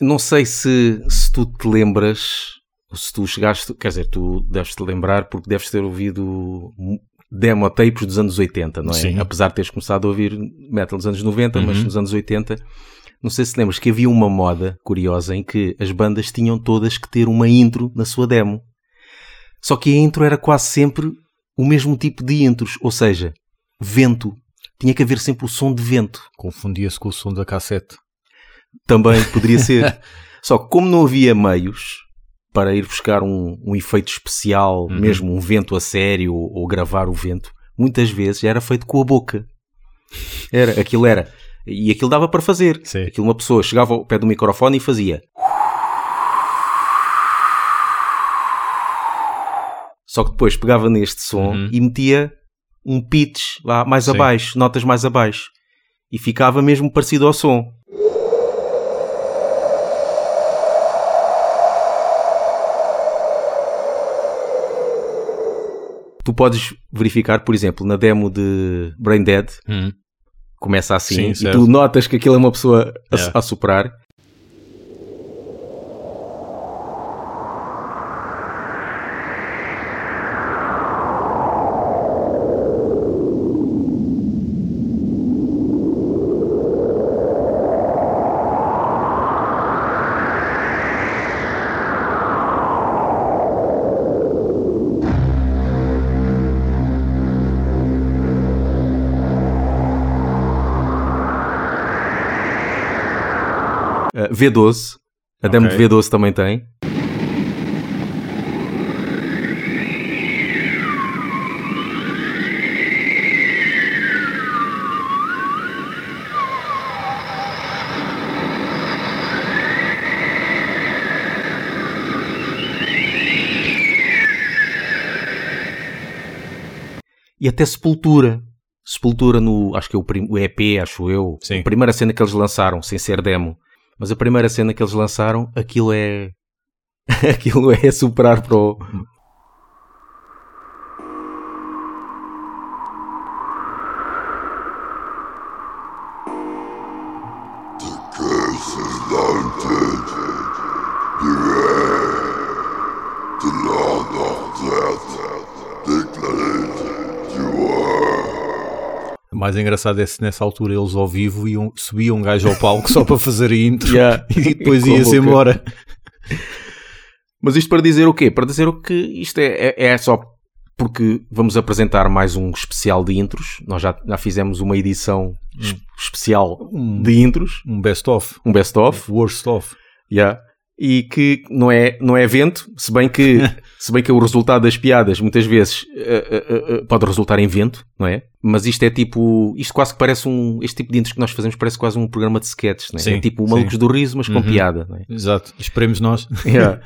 Não sei se, se tu te lembras, se tu chegaste, quer dizer, tu deves te lembrar porque deves ter ouvido demo tapes dos anos 80, não é? Sim. Apesar de teres começado a ouvir metal dos anos 90, mas Uhum. nos anos 80, não sei se te lembras que havia uma moda curiosa em que as bandas tinham todas que ter uma intro na sua demo. Só que a intro era quase sempre o mesmo tipo de intros, ou seja, vento. Tinha que haver sempre o som de vento. Confundia-se com o som da cassete. Também poderia ser. Só que como não havia meios para ir buscar um, um efeito especial, Uhum. mesmo um vento a sério ou, ou gravar o vento, muitas vezes era feito com a boca. Era, aquilo era. E aquilo dava para fazer. Sim. Aquilo uma pessoa chegava ao pé do microfone e fazia. Só que depois pegava neste som Uhum. e metia um pitch lá mais Sim. abaixo, notas mais abaixo. E ficava mesmo parecido ao som. Tu podes verificar, por exemplo, na demo de Brain Dead, Hum. começa assim, Sim, e certo. tu notas que aquilo é uma pessoa a, Yeah. a soprar. Uh, V12, a demo Ok. de V12 também tem. E até Sepultura. Sepultura no, acho que é o, prim- o EP, acho eu. Sim. A primeira cena que eles lançaram, sem ser demo. Mas a primeira cena que eles lançaram, aquilo é. aquilo é superar para o. mais engraçado é se nessa altura eles ao vivo iam, subiam um gajo ao palco só para fazer a intro Yeah. e depois ia-se embora. Mas isto para dizer o quê? Para dizer o que isto é, é, é só porque vamos apresentar mais um especial de intros. Nós já, já fizemos uma edição es- especial de intros, um best-of. um best-of. Worst-of. Yeah. E que não é, não é vento, se bem que, se bem que o resultado das piadas muitas vezes eh, eh, eh, pode resultar em vento, não é? Mas isto é tipo, isto quase que parece um, este tipo de intros que nós fazemos parece quase um programa de sketches, não é? Sim, é tipo o sim. Malucos do Riso, mas com Uhum. piada, não é? Exato. Esperemos nós. Yeah.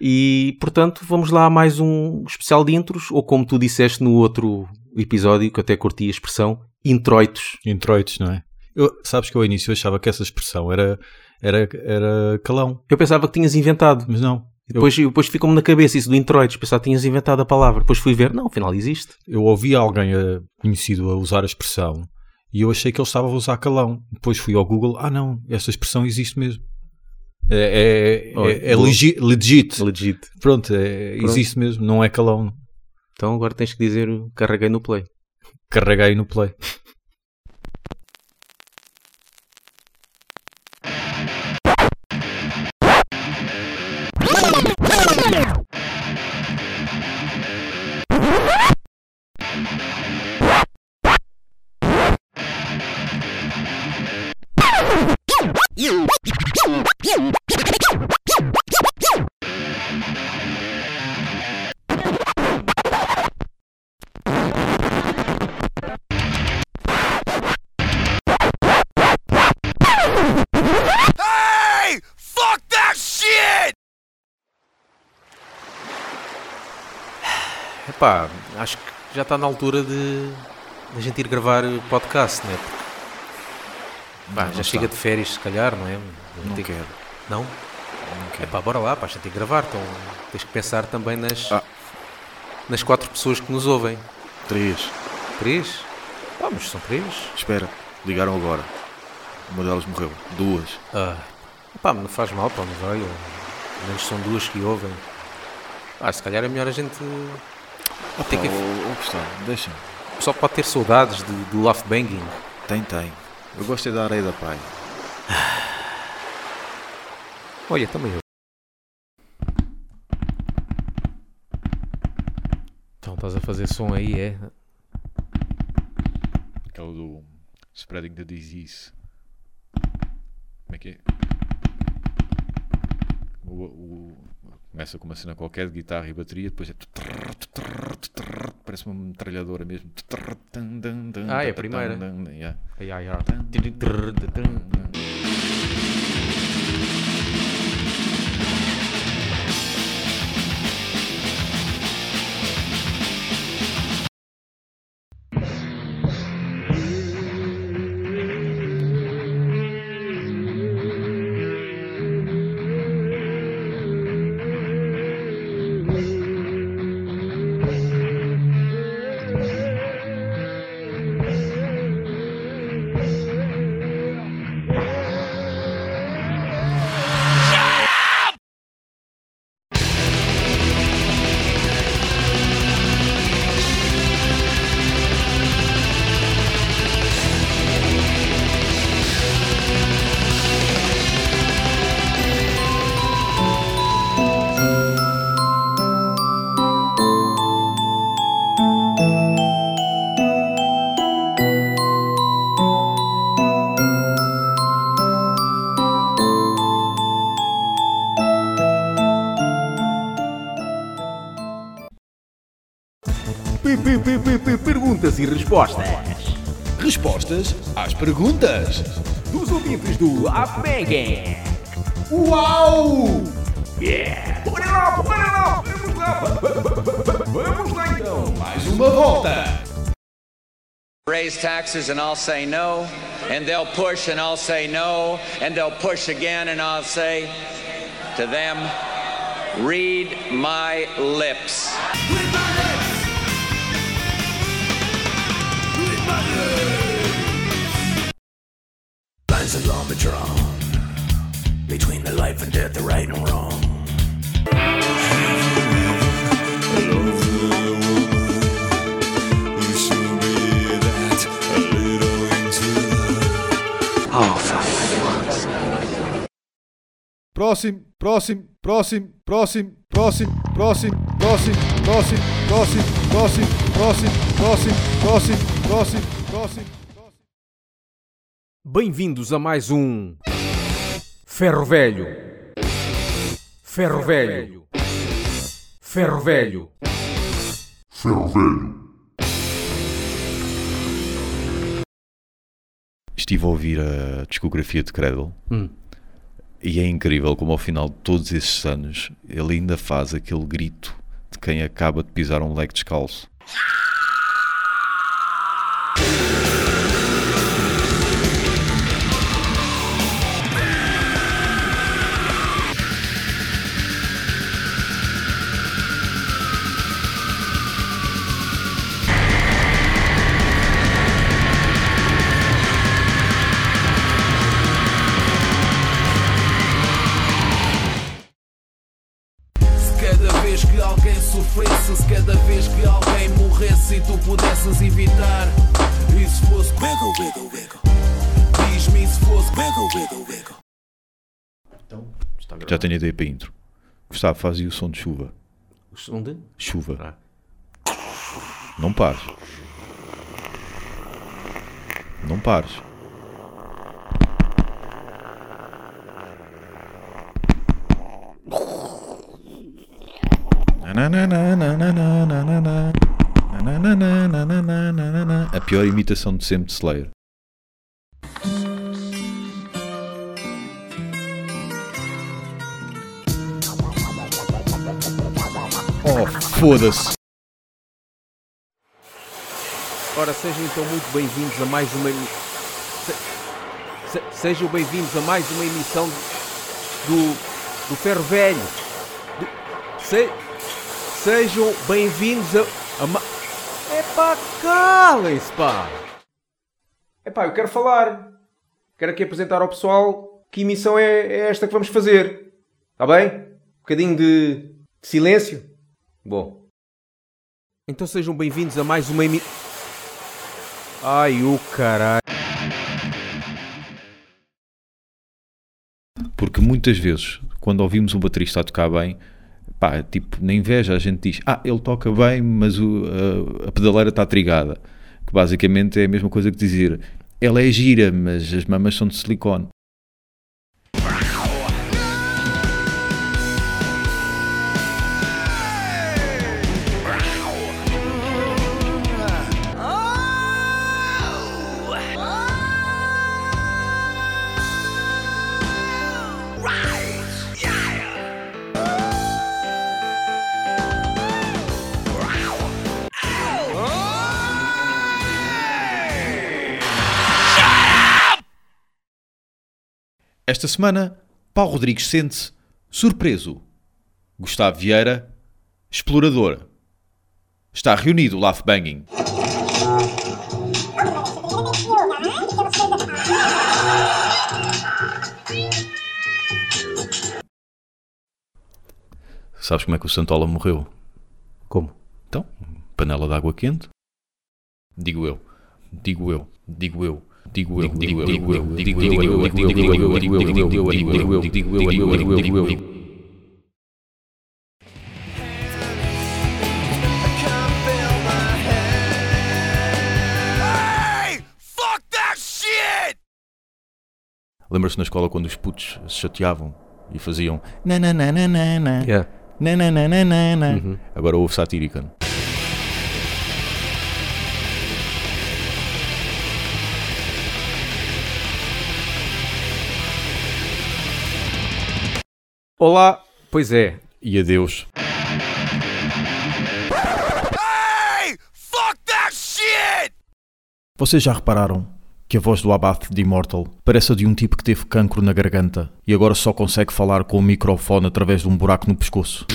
E portanto, vamos lá a mais um especial de intros, ou como tu disseste no outro episódio, que eu até curti a expressão, introitos. Introitos, não é? Eu, sabes que ao início eu achava que essa expressão era, era, era calão, Eu pensava que tinhas inventado. mas não. E depois, depois ficou-me na cabeça isso do introitos. Pensava que tinhas inventado a palavra. Depois fui ver, não, afinal existe. Eu ouvi alguém eh, conhecido a usar a expressão e eu achei que ele estava a usar calão. Depois fui ao Google, ah não, essa expressão existe mesmo. É, é, Olha, é, é boa. legi- legit. Legit. Pronto, é- Pronto. existe mesmo, não é calão. Então agora tens que dizer carreguei no play. Carreguei no play. Epá, acho que já está na altura de, de a gente ir gravar podcast, não é? Porque, pá, já chega de férias, se calhar, não é? Não Tem- quero. Não? Não quero. Epá, bora lá, pá, a gente tem que gravar. Então tens que pensar também nas, Ah. nas quatro pessoas que nos ouvem. Três. Três? Mas são três. Espera, ligaram agora. Uma delas morreu. Duas. Ah, Pá, mas não faz mal, pá, mas olha, menos são duas que ouvem. Ah, se calhar é melhor a gente. Opa, Tem que- ô, ô, Gustavo, deixa-me. Pessoal pode ter saudades de, do Love Banging. Tem, tem. Eu gosto é da areia da pai. Olha, também eu. Então estás a fazer som aí, é? Aquela do Spreading the Disease. Como é que é? O, o- começa com uma cena qualquer de guitarra e bateria, depois é. Parece uma metralhadora mesmo. Ah, é a primeira. Yeah. Ai, ai, ai. Perguntas e respostas Respostas às perguntas. dos ouvintes do Apengue. Uau! Bora lá, bora lá, vamos lá. Vamos lá então. Mais uma volta. raise taxes and I'll say no, and they'll push and I'll say no, and they'll push again and I'll say to them, read my lips. Drawn between the life and death, the right and wrong. Próximo, próximo, próximo, próximo, próximo, próximo, próximo, próximo, próximo, próximo, próximo, próximo, próximo, próximo, próximo. Bem-vindos a mais um Ferro Velho. Ferro Velho. Ferro Velho. Estive a ouvir a discografia de Cradle Hum. e é incrível como ao final de todos esses anos ele ainda faz aquele grito de quem acaba de pisar um leque descalço. Wiggle, wiggle, wiggle, diz-me se fosse wiggle, wiggle, wiggle. Já tenho ideia para a intro. Gustavo, fazia o som de chuva. O som de? Chuva. Não pares. Não pares. A pior imitação de sempre de Slayer. Oh, foda-se. Ora, sejam então muito bem-vindos a mais uma. Se- se- sejam bem-vindos a mais uma emissão do, do Ferro Velho. Do- se- sejam bem-vindos a. Epá, calem-se, pá! Epá, eu quero falar. Quero aqui apresentar ao pessoal que emissão é, é esta que vamos fazer. Está bem? Um bocadinho de, de silêncio. Bom. Então sejam bem-vindos a mais uma emissão. Ai, o caralho. Porque muitas vezes, quando ouvimos um baterista a tocar bem, pá, tipo, na inveja a gente diz, ah, ele toca bem, mas o- a, a pedaleira está trigada. Que basicamente é a mesma coisa que dizer, ela é gira, mas as mamas são de silicone. Esta semana, Paulo Rodrigues sente-se surpreso. Gustavo Vieira, explorador. Está reunido o Laugh Banging. Sabes como é que o Santola morreu? Como? Então, panela de água quente? Digo eu. Digo eu. Digo eu. Digo eu. Digo eu. Digo eu. Digo eu. Digo eu. Digo eu. Digo eu. Digo eu. Digo eu. Digo eu. Digo eu. Digo eu. Digo eu. Digo eu. Digo eu. Hey! Fuck that shit! Lembra-se na escola quando os putos se chateavam e faziam nananana, Yeah. nananana. Agora houve satírica. Olá. Pois é. E adeus. Hey! Fuck that shit! Vocês já repararam que a voz do Abath de Immortal parece a de um tipo que teve cancro na garganta e agora só consegue falar com o microfone através de um buraco no pescoço?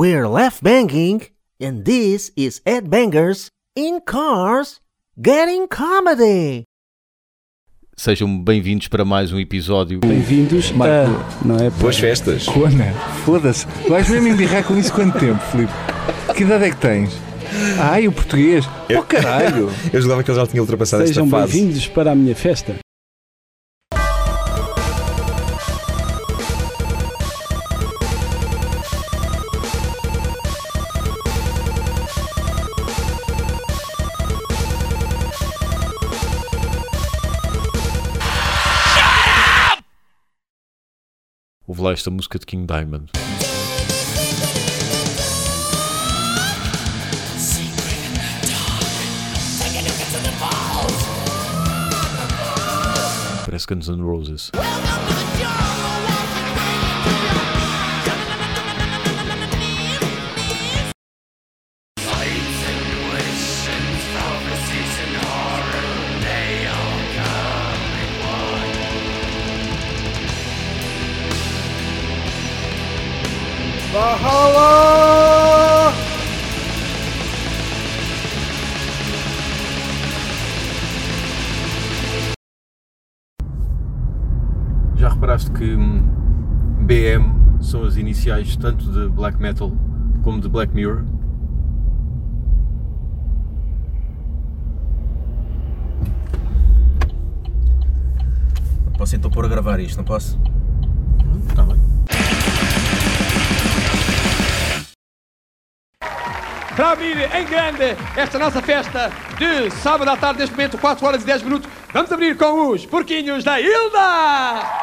We're left banging, and this is Ed Bangers in Cars Getting Comedy. Sejam bem-vindos para mais um episódio. Bem-vindos a. Não é? Boas festas. Cona. Foda-se. Vais mesmo embirrar com isso quanto tempo, Filipe? Que idade é que tens? Ai, o português. Oh, caralho. Eu julgava que ele já tinha ultrapassado Sejam esta fase. bem-vindos para a minha festa. Esta música de King Diamond. Parece Guns N' Roses. Já reparaste que hum, BM são as iniciais tanto de black metal como de Black Mirror? Posso então pôr a gravar isto, não posso? Está bem. Para abrir em grande esta nossa festa de sábado à tarde, neste momento, 4 horas e 10 minutos, vamos abrir com os porquinhos da Hilda!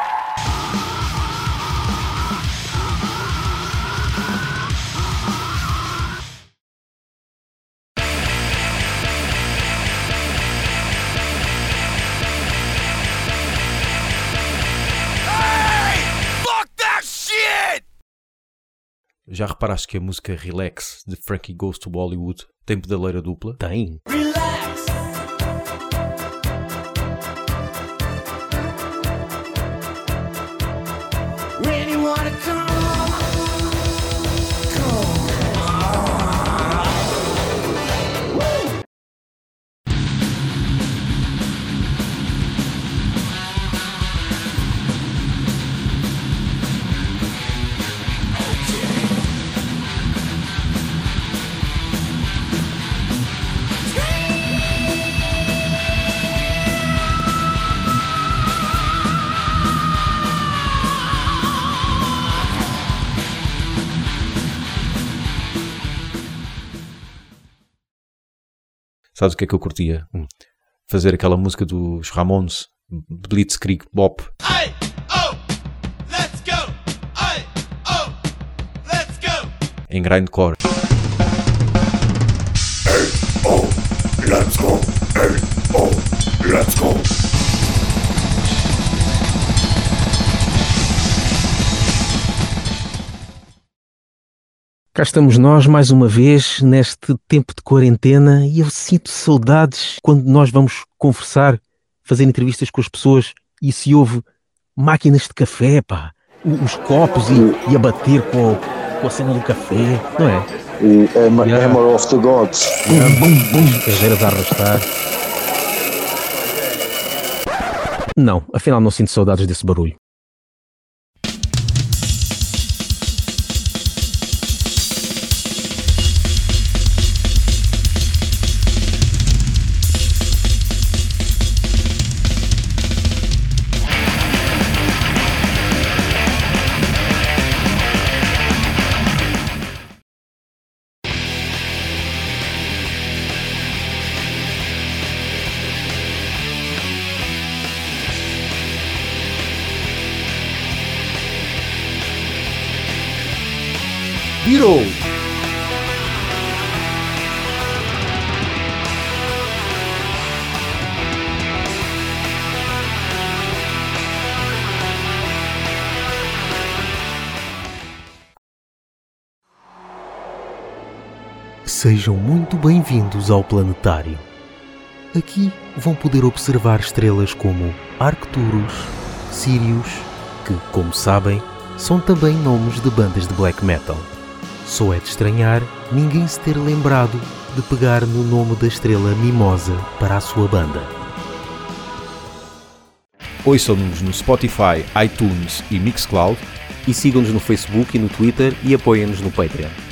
Já reparaste que a música Relax de Frankie Goes to Bollywood tem pedaleira dupla? Tem. When Sabes o que é que eu curtia? Fazer aquela música dos Ramones, Blitzkrieg Bop. Hey, oh, let's go. Hey, oh, let's go. em grindcore. Oh, let's go. Hey, oh, let's go. Cá estamos nós mais uma vez neste tempo de quarentena e eu sinto saudades quando nós vamos conversar, fazer entrevistas com as pessoas e se ouve máquinas de café, pá, os copos e, e a bater com, com a cena do café, não é? E Hammer, Yeah. Hammer of the Gods. Bum, bum, bum, cadeiras a arrastar. Não, afinal não sinto saudades desse barulho. Sejam muito bem-vindos ao planetário. Aqui vão poder observar estrelas como Arcturus, Sirius, que, como sabem, são também nomes de bandas de black metal. Só é de estranhar ninguém se ter lembrado de pegar no nome da estrela Mimosa para a sua banda. Ouçam-nos no Spotify, iTunes e Mixcloud E sigam-nos no Facebook e no Twitter e apoiem-nos no Patreon.